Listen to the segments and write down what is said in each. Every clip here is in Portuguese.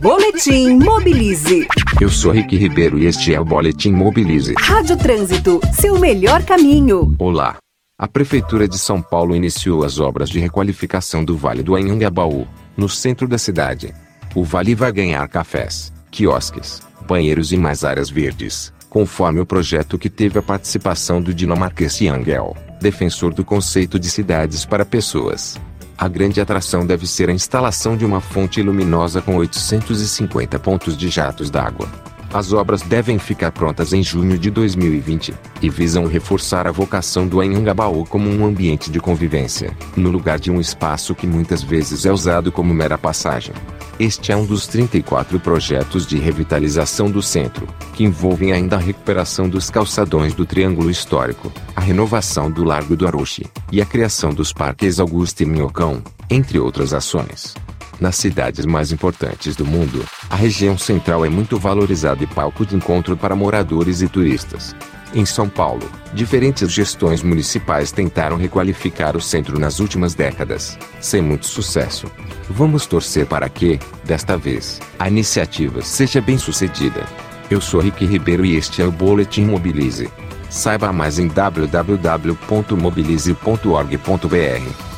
Boletim Mobilize. Eu sou Rick Ribeiro e este é o Boletim Mobilize. Rádio Trânsito, seu melhor caminho. Olá. A Prefeitura de São Paulo iniciou as obras de requalificação do Vale do Anhangabaú, no centro da cidade. O vale vai ganhar cafés, quiosques, banheiros e mais áreas verdes, conforme o projeto que teve a participação do dinamarquês Angel, defensor do conceito de cidades para pessoas. A grande atração deve ser a instalação de uma fonte luminosa com 850 pontos de jatos d'água. As obras devem ficar prontas em junho de 2020 e visam reforçar a vocação do Anhangabaú como um ambiente de convivência, no lugar de um espaço que muitas vezes é usado como mera passagem. Este é um dos 34 projetos de revitalização do centro, que envolvem ainda a recuperação dos calçadões do Triângulo Histórico, a renovação do Largo do Arushi e a criação dos parques Augusto e Minhocão, entre outras ações. Nas cidades mais importantes do mundo, a região central é muito valorizada e palco de encontro para moradores e turistas. Em São Paulo, diferentes gestões municipais tentaram requalificar o centro nas últimas décadas, sem muito sucesso. Vamos torcer para que, desta vez, a iniciativa seja bem sucedida. Eu sou Rick Ribeiro e este é o Boletim Mobilize. Saiba mais em www.mobilize.org.br.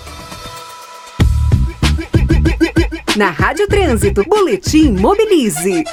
Na Rádio Trânsito, Boletim Mobilize.